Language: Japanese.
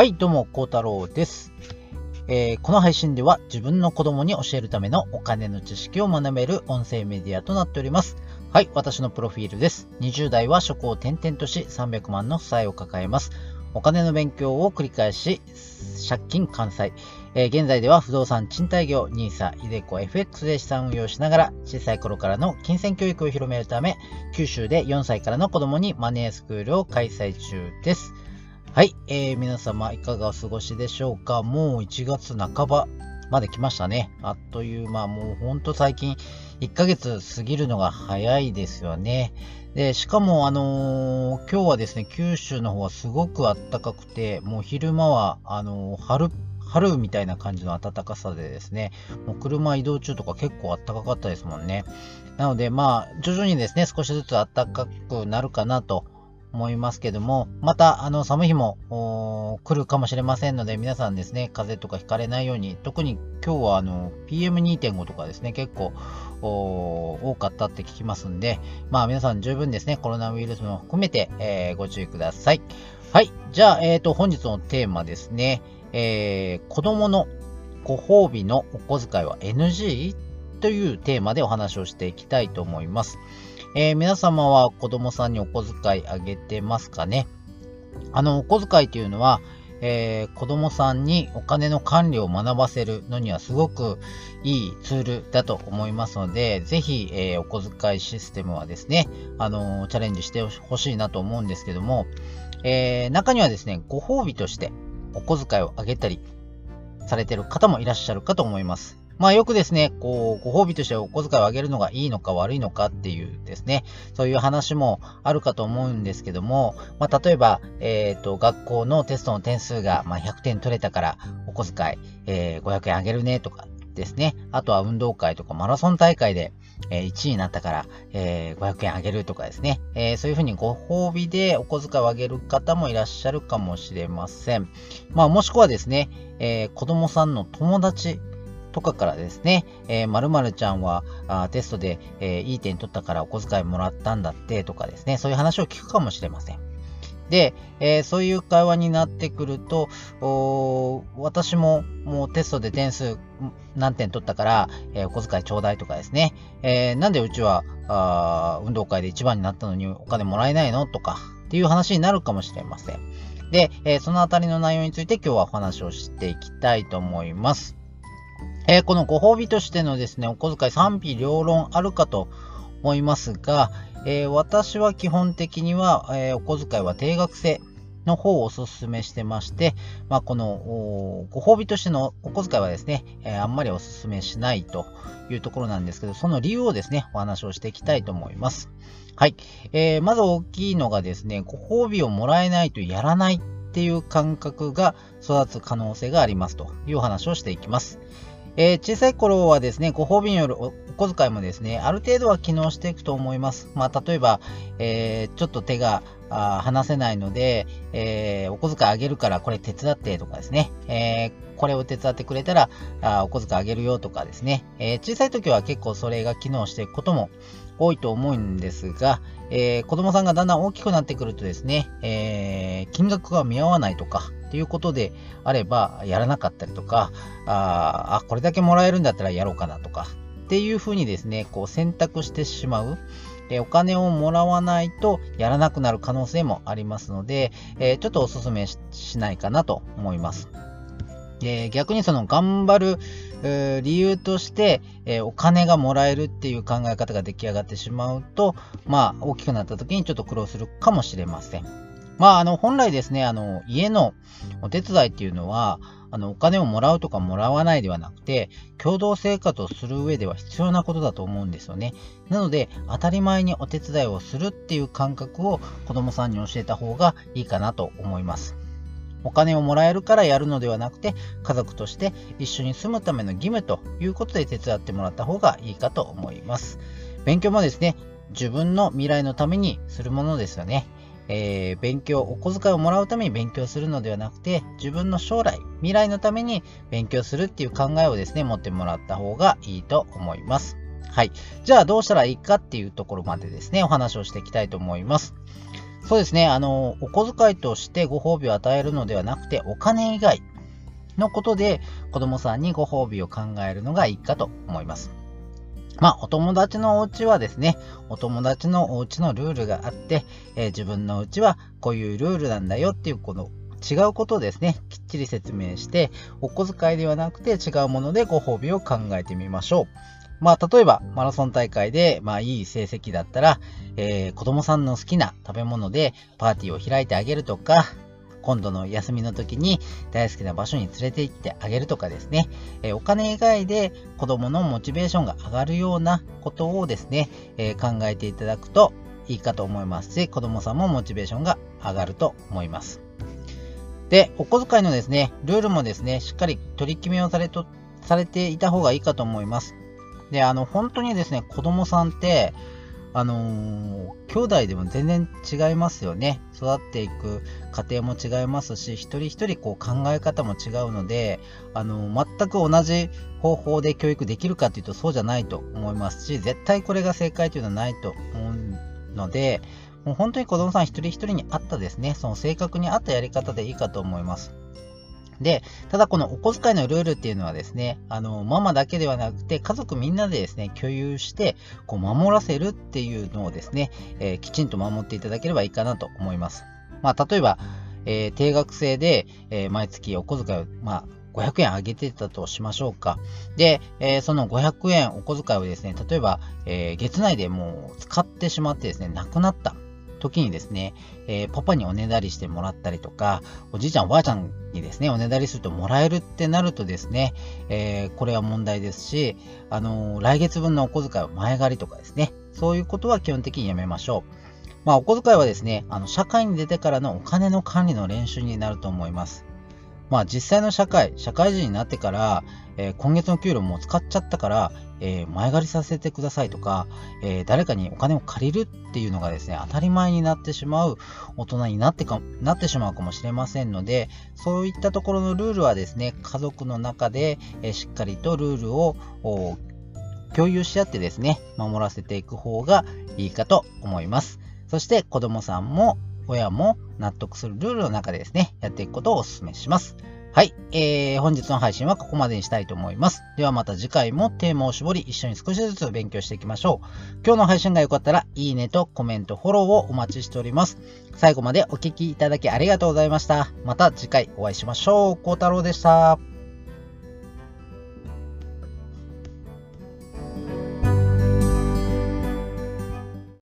はい、どうも、孝太郎です、えーこの配信では自分の子供に教えるためのお金の知識を学べる音声メディアとなっております。はい、私のプロフィールです。20代は職を転々とし300万の負債を抱えます。お金の勉強を繰り返し、借金完済。えー現在では不動産賃貸業、NISA、iDeCo、FX で資産運用しながら、小さい頃からの金銭教育を広めるため、九州で4歳からの子供にマネースクールを開催中です。はい、えー皆様いかがお過ごしでしょうか？もう1月半ばまで来ましたね。あっという間、もうほんと最近1ヶ月過ぎるのが早いですよね。で、しかもあのー今日はですね、九州の方はすごく暖かくて、もう昼間はあのー春、春みたいな感じの暖かさでですね、もう車移動中とか結構暖かかったですもんね。なのでまあ、徐々にですね、少しずつ暖かくなるかなと思いますけども、また、あの、寒い日も来るかもしれませんので、皆さんですね、風邪とかひかれないように、特に今日は、あの、PM2.5 とかですね、結構、多かったって聞きますんで、まあ、皆さん十分ですね、コロナウイルスも含めて、えーご注意ください。はい。じゃあ、えっ、と、本日のテーマですね、えー子供のご褒美のお小遣いは NG? というテーマでお話をしていきたいと思います。えー皆様は子供さんにお小遣いあげてますかね？あの、お小遣いというのは、えー子供さんにお金の管理を学ばせるのにはすごくいいツールだと思いますので、ぜひ、えーお小遣いシステムはですね、あのーチャレンジしてほしいなと思うんですけども、えー中にはですね、ご褒美としてお小遣いをあげたりされてる方もいらっしゃるかと思います。まあよくですね、こう、ご褒美としてお小遣いをあげるのがいいのか悪いのかっていうですね、そういう話もあるかと思うんですけども、まあ例えば、えっ、と、学校のテストの点数が、まあ、100点取れたからお小遣い、えー500円あげるねとかですね。あとは運動会とかマラソン大会で、え1位になったから、え500円あげるとかですね、えそういうふうにご褒美でお小遣いをあげる方もいらっしゃるかもしれません。まあもしくはですね、え子供さんの友達とかからですね、えー、〇〇ちゃんはあテストで、えーいい点取ったからお小遣いもらったんだってとかですね、そういう話を聞くかもしれません。で、えーそういう会話になってくると、私ももうテストで点数何点取ったから、えーお小遣いちょうだいとかですね、えーなんでうちはあ運動会で一番になったのにお金もらえないの？とかっていう話になるかもしれません。で、えそのあたりの内容について今日はお話をしていきたいと思います。えーこのご褒美としてのですね、お小遣い賛否両論あるかと思いますが、えー私は基本的には、えーお小遣いは定額制の方をお勧めしてまして、まあ、このご褒美としてのお小遣いはですね、えーあんまりお勧めしないというところなんですけど、その理由をですね、お話をしていきたいと思います。はい。えーまず大きいのがですね、ご褒美をもらえないとやらないっていう感覚が育つ可能性がありますというお話をしていきます。えー小さい頃はですね、ご褒美によるお小遣いもですね、ある程度は機能していくと思います。まあ、例えば、えーちょっと手が離せないので、えーお小遣いあげるからこれ手伝ってとかですね、えこれを手伝ってくれたらあお小遣いあげるよとかですね、え小さい時は結構それが機能していくことも多いと思うんですが、えー子供さんがだんだん大きくなってくるとですね、えー金額が見合わないとかっていうことであればやらなかったりとか、ああ、これだけもらえるんだったらやろうかなとかっていうふうにですね、こう選択してしまう。えーお金をもらわないとやらなくなる可能性もありますので、えーちょっとお勧めしないかなと思います。で逆にその頑張る理由として、えお金がもらえるっていう考え方が出来上がってしまうと、まあ、大きくなった時にちょっと苦労するかもしれません。まあ、あの、本来ですね、あの、家のお手伝いっていうのは、あの、お金をもらうとかもらわないではなくて、共同生活をする上では必要なことだと思うんですよね。なので、当たり前にお手伝いをするっていう感覚を子供さんに教えた方がいいかなと思います。お金をもらえるからやるのではなくて、家族として一緒に住むための義務ということで手伝ってもらった方がいいかと思います。勉強もですね、自分の未来のためにするものですよね。えー勉強、お小遣いをもらうために勉強するのではなくて、自分の将来、未来のために勉強するっていう考えをですね、持ってもらった方がいいと思います。はい。じゃあどうしたらいいかっていうところまでですね、お話をしていきたいと思います。そうですね、あの、お小遣いとしてご褒美を与えるのではなくて、お金以外のことで子供さんにご褒美を考えるのがいいかと思います。まあ、お友達のお家はですね、お友達のお家のルールがあって、えー、自分のうちはこういうルールなんだよっていうこの違うことをですね、きっちり説明して、お小遣いではなくて違うものでご褒美を考えてみましょう。まあ、例えば、マラソン大会で、まあ、いい成績だったら、えー、子供さんの好きな食べ物でパーティーを開いてあげるとか、今度の休みの時に大好きな場所に連れて行ってあげるとかですね、えー、お金以外で子供のモチベーションが上がるようなことをですね、えー、考えていただくといいかと思いますし、子供さんもモチベーションが上がると思います。で、お小遣いのですね、ルールもですね、しっかり取り決めをされとされていた方がいいかと思います。で、あの、本当にですね、子供さんって、あのー、兄弟でも全然違いますよね。育っていく過程も違いますし、一人一人こう考え方も違うので、あのー、全く同じ方法で教育できるかというとそうじゃないと思いますし、絶対これが正解というのはないと思うので、もう本当に子供さん一人一人に合ったですね、その性格に合ったやり方でいいかと思います。で、ただこのお小遣いのルールっていうのはですね、あの、ママだけではなくて、家族みんなでですね、共有して、こう、守らせるっていうのをですね、えー、きちんと守っていただければいいかなと思います。まあ、例えば、えー、定額制で、えー、毎月お小遣いを、まあ、500円上げてたとしましょうか。で、えー、その500円お小遣いをですね、例えば、え、月内でもう使ってしまってですね、なくなった。時にですね、えー、パパにおねだりしてもらったりとか、おじいちゃんおばあちゃんにですね、おねだりするともらえるってなるとですね、えー、これは問題ですし、あのー、来月分のお小遣いを前借りとかですね、そういうことは基本的にやめましょう。まあ、お小遣いはですね、あの、社会に出てからのお金の管理の練習になると思います。まあ、実際の社会、社会人になってから、えー、今月の給料も使っちゃったから、えー、前借りさせてくださいとか、えー、誰かにお金を借りるっていうのがですね、当たり前になってしまう大人になってかなってしまうかもしれませんので、そういったところのルールはですね、家族の中で、えしっかりとルールを共有し合ってですね、守らせていく方がいいかと思います。そして子供さんも親も納得するルールの中でですね、やっていくことをお勧めします。はい、えー、本日の配信はここまでにしたいと思います。ではまた次回もテーマを絞り一緒に少しずつ勉強していきましょう。今日の配信が良かったらいいねとコメント、フォローをお待ちしております。最後までお聴きいただきありがとうございました。また次回お会いしましょう。孝太郎でした。